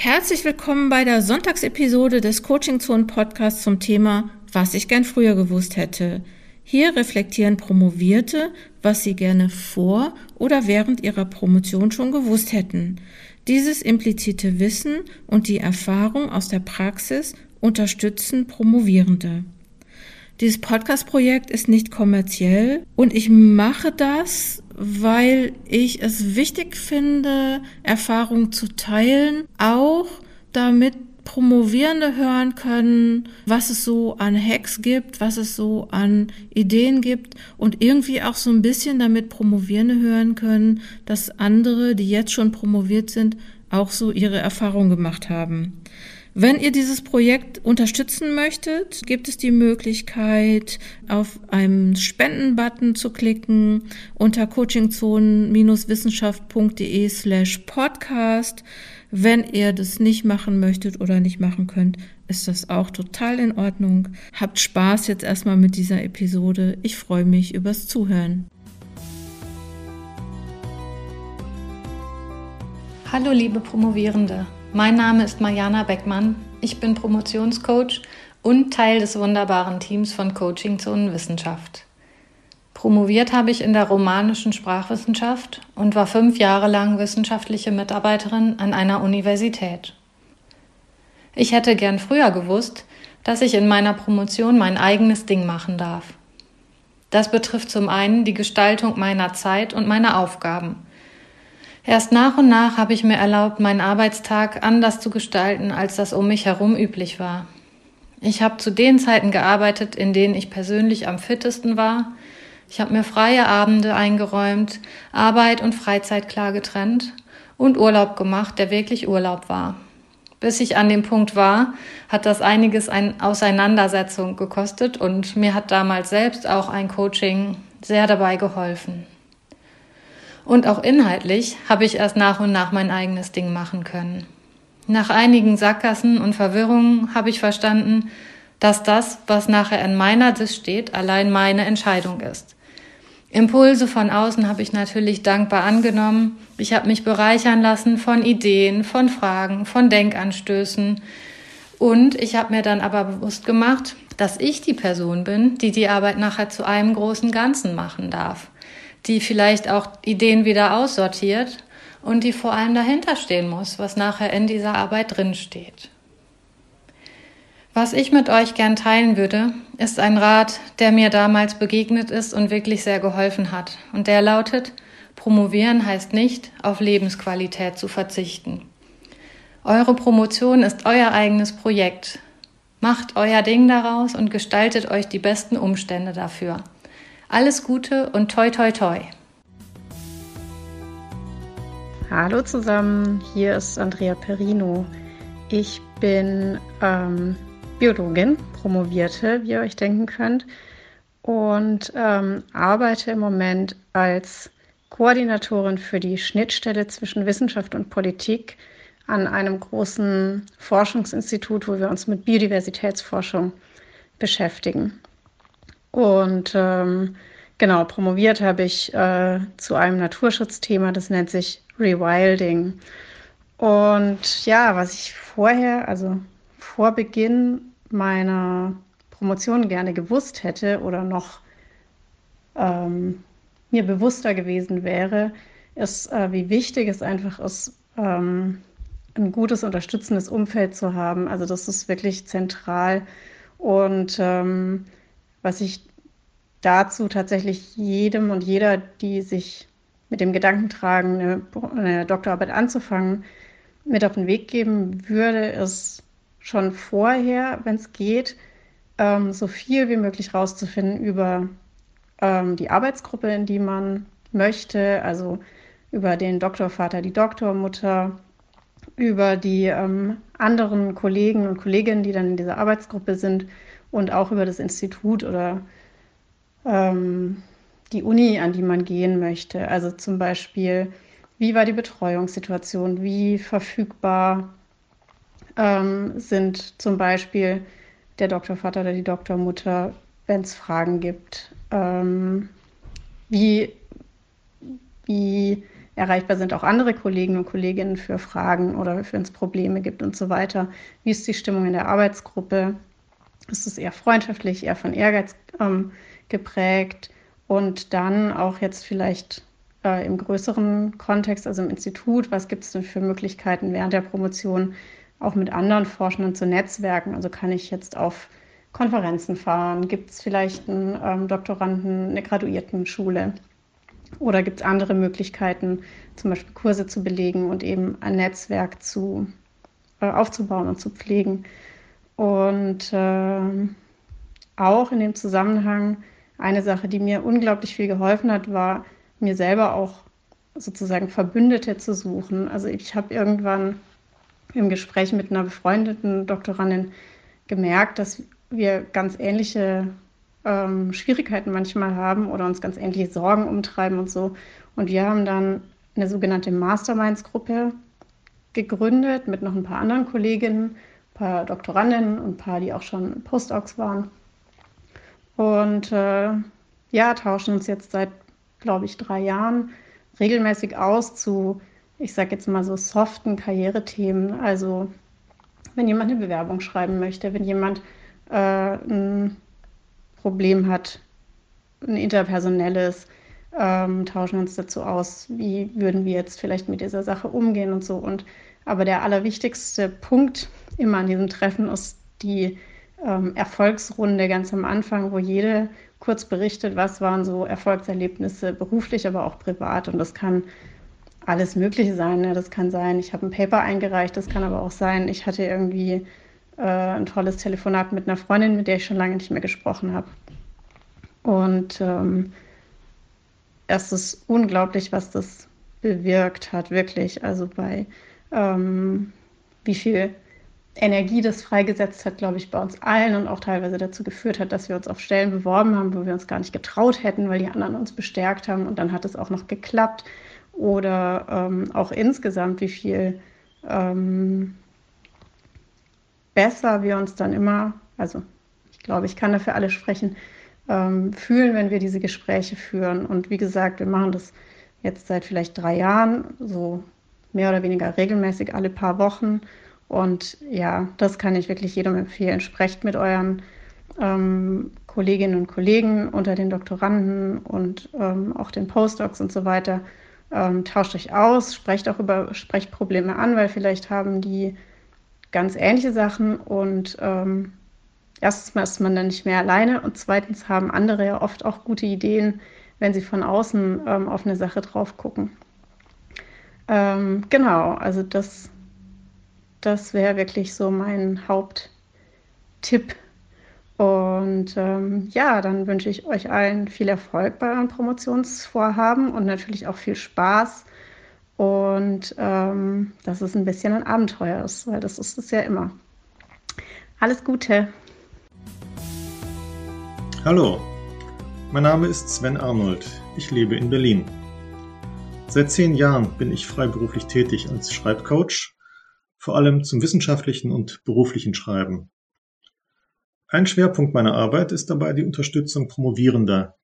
Herzlich willkommen bei der Sonntagsepisode des Coaching Zone Podcasts zum Thema Was ich gern früher gewusst hätte. Hier reflektieren Promovierte, was sie gerne vor oder während ihrer Promotion schon gewusst hätten. Dieses implizite Wissen und die Erfahrung aus der Praxis unterstützen Promovierende. Dieses Podcast-Projekt ist nicht kommerziell und ich mache das, weil ich es wichtig finde, Erfahrungen zu teilen, auch damit Promovierende hören können, was es so an Hacks gibt, was es so an Ideen gibt und irgendwie auch so ein bisschen damit Promovierende hören können, dass andere, die jetzt schon promoviert sind, auch so ihre Erfahrungen gemacht haben. Wenn ihr dieses Projekt unterstützen möchtet, gibt es die Möglichkeit, auf einen Spenden-Button zu klicken unter coachingzonen-wissenschaft.de slash podcast. Wenn ihr das nicht machen möchtet oder nicht machen könnt, ist das auch total in Ordnung. Habt Spaß jetzt erstmal mit dieser Episode. Ich freue mich übers Zuhören. Hallo liebe Promovierende. Mein Name ist Mariana Beckmann. Ich bin Promotionscoach und Teil des wunderbaren Teams von Coaching Zonen Wissenschaft. Promoviert habe ich in der romanischen Sprachwissenschaft und war fünf Jahre lang wissenschaftliche Mitarbeiterin an einer Universität. Ich hätte gern früher gewusst, dass ich in meiner Promotion mein eigenes Ding machen darf. Das betrifft zum einen die Gestaltung meiner Zeit und meiner Aufgaben – Erst nach und nach habe ich mir erlaubt, meinen Arbeitstag anders zu gestalten, als das um mich herum üblich war. Ich habe zu den Zeiten gearbeitet, in denen ich persönlich am fittesten war. Ich habe mir freie Abende eingeräumt, Arbeit und Freizeit klar getrennt und Urlaub gemacht, der wirklich Urlaub war. Bis ich an dem Punkt war, hat das einiges an Auseinandersetzung gekostet und mir hat damals selbst auch ein Coaching sehr dabei geholfen. Und auch inhaltlich habe ich erst nach und nach mein eigenes Ding machen können. Nach einigen Sackgassen und Verwirrungen habe ich verstanden, dass das, was nachher in meiner Dis steht, allein meine Entscheidung ist. Impulse von außen habe ich natürlich dankbar angenommen. Ich habe mich bereichern lassen von Ideen, von Fragen, von Denkanstößen. Und ich habe mir dann aber bewusst gemacht, dass ich die Person bin, die die Arbeit nachher zu einem großen Ganzen machen darf die vielleicht auch Ideen wieder aussortiert und die vor allem dahinter stehen muss, was nachher in dieser Arbeit drinsteht. Was ich mit euch gern teilen würde, ist ein Rat, der mir damals begegnet ist und wirklich sehr geholfen hat. Und der lautet, promovieren heißt nicht, auf Lebensqualität zu verzichten. Eure Promotion ist euer eigenes Projekt. Macht euer Ding daraus und gestaltet euch die besten Umstände dafür. Alles Gute und toi toi toi. Hallo zusammen, hier ist Andrea Perino. Ich bin ähm, Biologin, promovierte, wie ihr euch denken könnt, und ähm, arbeite im Moment als Koordinatorin für die Schnittstelle zwischen Wissenschaft und Politik an einem großen Forschungsinstitut, wo wir uns mit Biodiversitätsforschung beschäftigen. Und ähm, genau, promoviert habe ich äh, zu einem Naturschutzthema, das nennt sich Rewilding. Und ja, was ich vorher, also vor Beginn meiner Promotion gerne gewusst hätte oder noch ähm, mir bewusster gewesen wäre, ist, äh, wie wichtig es einfach ist, ähm, ein gutes, unterstützendes Umfeld zu haben. Also das ist wirklich zentral. Und ähm, was ich dazu tatsächlich jedem und jeder, die sich mit dem Gedanken tragen, eine, eine Doktorarbeit anzufangen, mit auf den Weg geben würde, ist schon vorher, wenn es geht, ähm, so viel wie möglich rauszufinden über ähm, die Arbeitsgruppe, in die man möchte, also über den Doktorvater, die Doktormutter, über die ähm, anderen Kollegen und Kolleginnen, die dann in dieser Arbeitsgruppe sind und auch über das Institut oder ähm, die Uni, an die man gehen möchte. Also zum Beispiel, wie war die Betreuungssituation, wie verfügbar ähm, sind zum Beispiel der Doktorvater oder die Doktormutter, wenn es Fragen gibt. Ähm, wie, wie erreichbar sind auch andere Kollegen und Kolleginnen für Fragen oder wenn es Probleme gibt und so weiter. Wie ist die Stimmung in der Arbeitsgruppe? Ist es eher freundschaftlich, eher von Ehrgeiz ähm, geprägt? Und dann auch jetzt vielleicht äh, im größeren Kontext, also im Institut, was gibt es denn für Möglichkeiten während der Promotion auch mit anderen Forschenden zu netzwerken? Also kann ich jetzt auf Konferenzen fahren? Gibt es vielleicht einen ähm, Doktoranden, eine Graduiertenschule? Oder gibt es andere Möglichkeiten, zum Beispiel Kurse zu belegen und eben ein Netzwerk zu, äh, aufzubauen und zu pflegen? Und äh, auch in dem Zusammenhang eine Sache, die mir unglaublich viel geholfen hat, war mir selber auch sozusagen Verbündete zu suchen. Also ich habe irgendwann im Gespräch mit einer befreundeten Doktorandin gemerkt, dass wir ganz ähnliche ähm, Schwierigkeiten manchmal haben oder uns ganz ähnliche Sorgen umtreiben und so. Und wir haben dann eine sogenannte Masterminds-Gruppe gegründet mit noch ein paar anderen Kolleginnen, ein paar Doktorandinnen und ein paar, die auch schon Postdocs waren. Und äh, ja, tauschen uns jetzt seit, glaube ich, drei Jahren regelmäßig aus zu, ich sage jetzt mal so, soften Karrierethemen. Also wenn jemand eine Bewerbung schreiben möchte, wenn jemand äh, ein Problem hat, ein interpersonelles, ähm, tauschen uns dazu aus, wie würden wir jetzt vielleicht mit dieser Sache umgehen und so. Und aber der allerwichtigste Punkt immer an diesem Treffen ist die ähm, Erfolgsrunde ganz am Anfang, wo jede kurz berichtet, was waren so Erfolgserlebnisse beruflich, aber auch privat. Und das kann alles Mögliche sein. Ne? Das kann sein, ich habe ein Paper eingereicht, das kann aber auch sein, ich hatte irgendwie äh, ein tolles Telefonat mit einer Freundin, mit der ich schon lange nicht mehr gesprochen habe. Und ähm, es ist unglaublich, was das bewirkt hat, wirklich. Also bei ähm, wie viel Energie das freigesetzt hat, glaube ich, bei uns allen und auch teilweise dazu geführt hat, dass wir uns auf Stellen beworben haben, wo wir uns gar nicht getraut hätten, weil die anderen uns bestärkt haben und dann hat es auch noch geklappt. Oder ähm, auch insgesamt, wie viel ähm, besser wir uns dann immer, also ich glaube, ich kann dafür alle sprechen, ähm, fühlen, wenn wir diese Gespräche führen. Und wie gesagt, wir machen das jetzt seit vielleicht drei Jahren, so mehr oder weniger regelmäßig alle paar Wochen. Und ja, das kann ich wirklich jedem empfehlen. Sprecht mit euren ähm, Kolleginnen und Kollegen unter den Doktoranden und ähm, auch den Postdocs und so weiter. Ähm, tauscht euch aus, sprecht auch über Sprechprobleme an, weil vielleicht haben die ganz ähnliche Sachen und ähm, erstens mal ist man dann nicht mehr alleine und zweitens haben andere ja oft auch gute Ideen, wenn sie von außen ähm, auf eine Sache drauf gucken. Ähm, genau, also das das wäre wirklich so mein Haupttipp. Und ähm, ja, dann wünsche ich euch allen viel Erfolg bei euren Promotionsvorhaben und natürlich auch viel Spaß. Und ähm, dass es ein bisschen ein Abenteuer ist, weil das ist es ja immer. Alles Gute. Hallo, mein Name ist Sven Arnold. Ich lebe in Berlin. Seit zehn Jahren bin ich freiberuflich tätig als Schreibcoach vor allem zum wissenschaftlichen und beruflichen Schreiben. Ein Schwerpunkt meiner Arbeit ist dabei die Unterstützung Promovierender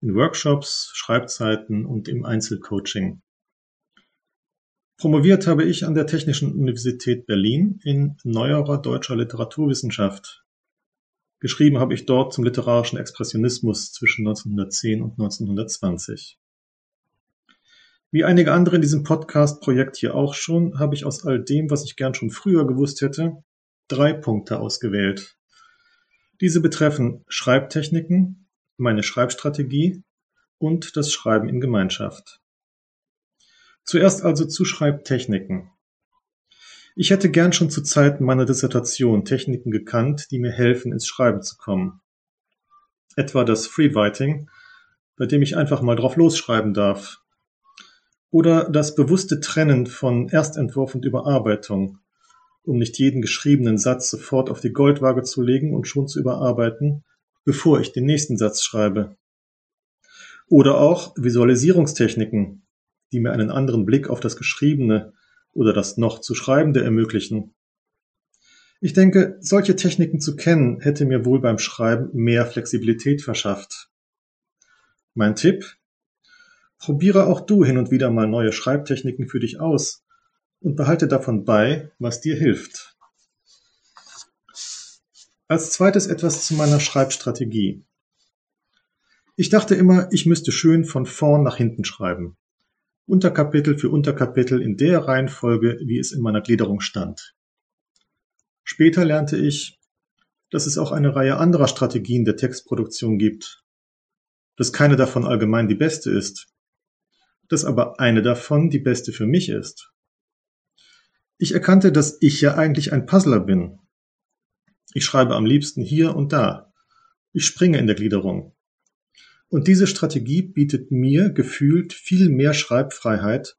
in Workshops, Schreibzeiten und im Einzelcoaching. Promoviert habe ich an der Technischen Universität Berlin in neuerer deutscher Literaturwissenschaft. Geschrieben habe ich dort zum literarischen Expressionismus zwischen 1910 und 1920. Wie einige andere in diesem Podcast-Projekt hier auch schon, habe ich aus all dem, was ich gern schon früher gewusst hätte, drei Punkte ausgewählt. Diese betreffen Schreibtechniken, meine Schreibstrategie und das Schreiben in Gemeinschaft. Zuerst also zu Schreibtechniken. Ich hätte gern schon zu Zeiten meiner Dissertation Techniken gekannt, die mir helfen, ins Schreiben zu kommen. Etwa das Freewriting, bei dem ich einfach mal drauf losschreiben darf, oder das bewusste Trennen von Erstentwurf und Überarbeitung, um nicht jeden geschriebenen Satz sofort auf die Goldwaage zu legen und schon zu überarbeiten, bevor ich den nächsten Satz schreibe. Oder auch Visualisierungstechniken, die mir einen anderen Blick auf das Geschriebene oder das noch zu Schreibende ermöglichen. Ich denke, solche Techniken zu kennen, hätte mir wohl beim Schreiben mehr Flexibilität verschafft. Mein Tipp, Probiere auch du hin und wieder mal neue Schreibtechniken für dich aus und behalte davon bei, was dir hilft. Als zweites etwas zu meiner Schreibstrategie. Ich dachte immer, ich müsste schön von vorn nach hinten schreiben. Unterkapitel für Unterkapitel in der Reihenfolge, wie es in meiner Gliederung stand. Später lernte ich, dass es auch eine Reihe anderer Strategien der Textproduktion gibt, dass keine davon allgemein die beste ist, dass aber eine davon die beste für mich ist. Ich erkannte, dass ich ja eigentlich ein Puzzler bin. Ich schreibe am liebsten hier und da. Ich springe in der Gliederung. Und diese Strategie bietet mir gefühlt viel mehr Schreibfreiheit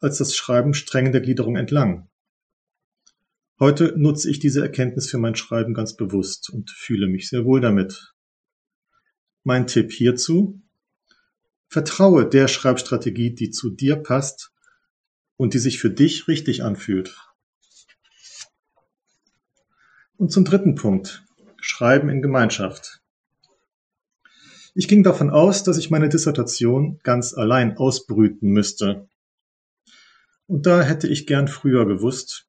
als das Schreiben streng in der Gliederung entlang. Heute nutze ich diese Erkenntnis für mein Schreiben ganz bewusst und fühle mich sehr wohl damit. Mein Tipp hierzu? Vertraue der Schreibstrategie, die zu dir passt und die sich für dich richtig anfühlt. Und zum dritten Punkt. Schreiben in Gemeinschaft. Ich ging davon aus, dass ich meine Dissertation ganz allein ausbrüten müsste. Und da hätte ich gern früher gewusst,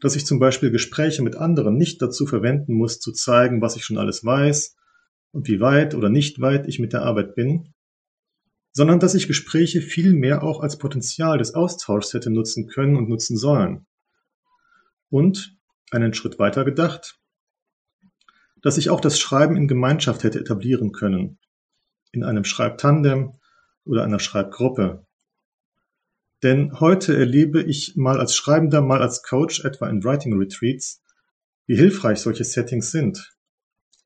dass ich zum Beispiel Gespräche mit anderen nicht dazu verwenden muss, zu zeigen, was ich schon alles weiß und wie weit oder nicht weit ich mit der Arbeit bin, sondern dass ich Gespräche viel mehr auch als Potenzial des Austauschs hätte nutzen können und nutzen sollen. Und, einen Schritt weiter gedacht, dass ich auch das Schreiben in Gemeinschaft hätte etablieren können, in einem Schreibtandem oder einer Schreibgruppe. Denn heute erlebe ich mal als Schreibender, mal als Coach, etwa in Writing Retreats, wie hilfreich solche Settings sind.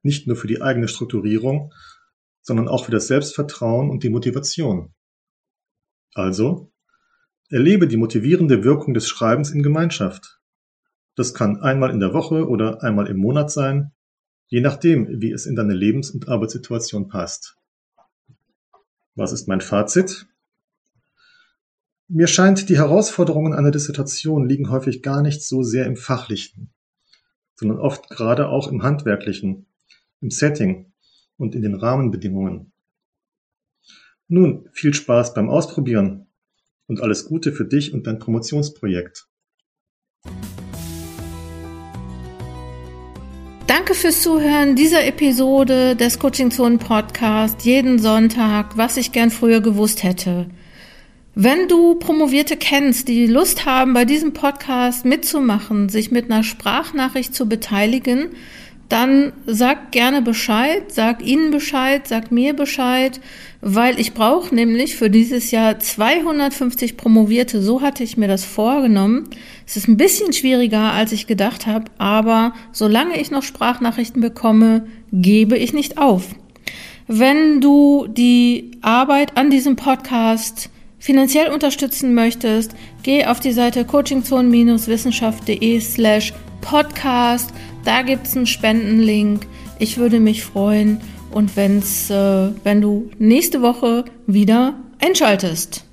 Nicht nur für die eigene Strukturierung, sondern auch für das Selbstvertrauen und die Motivation. Also, erlebe die motivierende Wirkung des Schreibens in Gemeinschaft. Das kann einmal in der Woche oder einmal im Monat sein, je nachdem, wie es in deine Lebens- und Arbeitssituation passt. Was ist mein Fazit? Mir scheint, die Herausforderungen einer Dissertation liegen häufig gar nicht so sehr im Fachlichen, sondern oft gerade auch im Handwerklichen, im Setting und in den Rahmenbedingungen. Nun, viel Spaß beim Ausprobieren und alles Gute für dich und dein Promotionsprojekt. Danke fürs Zuhören dieser Episode des Coaching Zone Podcast jeden Sonntag, was ich gern früher gewusst hätte. Wenn du Promovierte kennst, die Lust haben, bei diesem Podcast mitzumachen, sich mit einer Sprachnachricht zu beteiligen, dann sag gerne Bescheid, sag ihnen Bescheid, sag mir Bescheid, weil ich brauche nämlich für dieses Jahr 250 Promovierte. So hatte ich mir das vorgenommen. Es ist ein bisschen schwieriger, als ich gedacht habe, aber solange ich noch Sprachnachrichten bekomme, gebe ich nicht auf. Wenn du die Arbeit an diesem Podcast finanziell unterstützen möchtest, geh auf die Seite coachingzone-wissenschaft.de slash podcast da gibt es einen Spendenlink. Ich würde mich freuen und wenn's, äh, wenn du nächste Woche wieder einschaltest.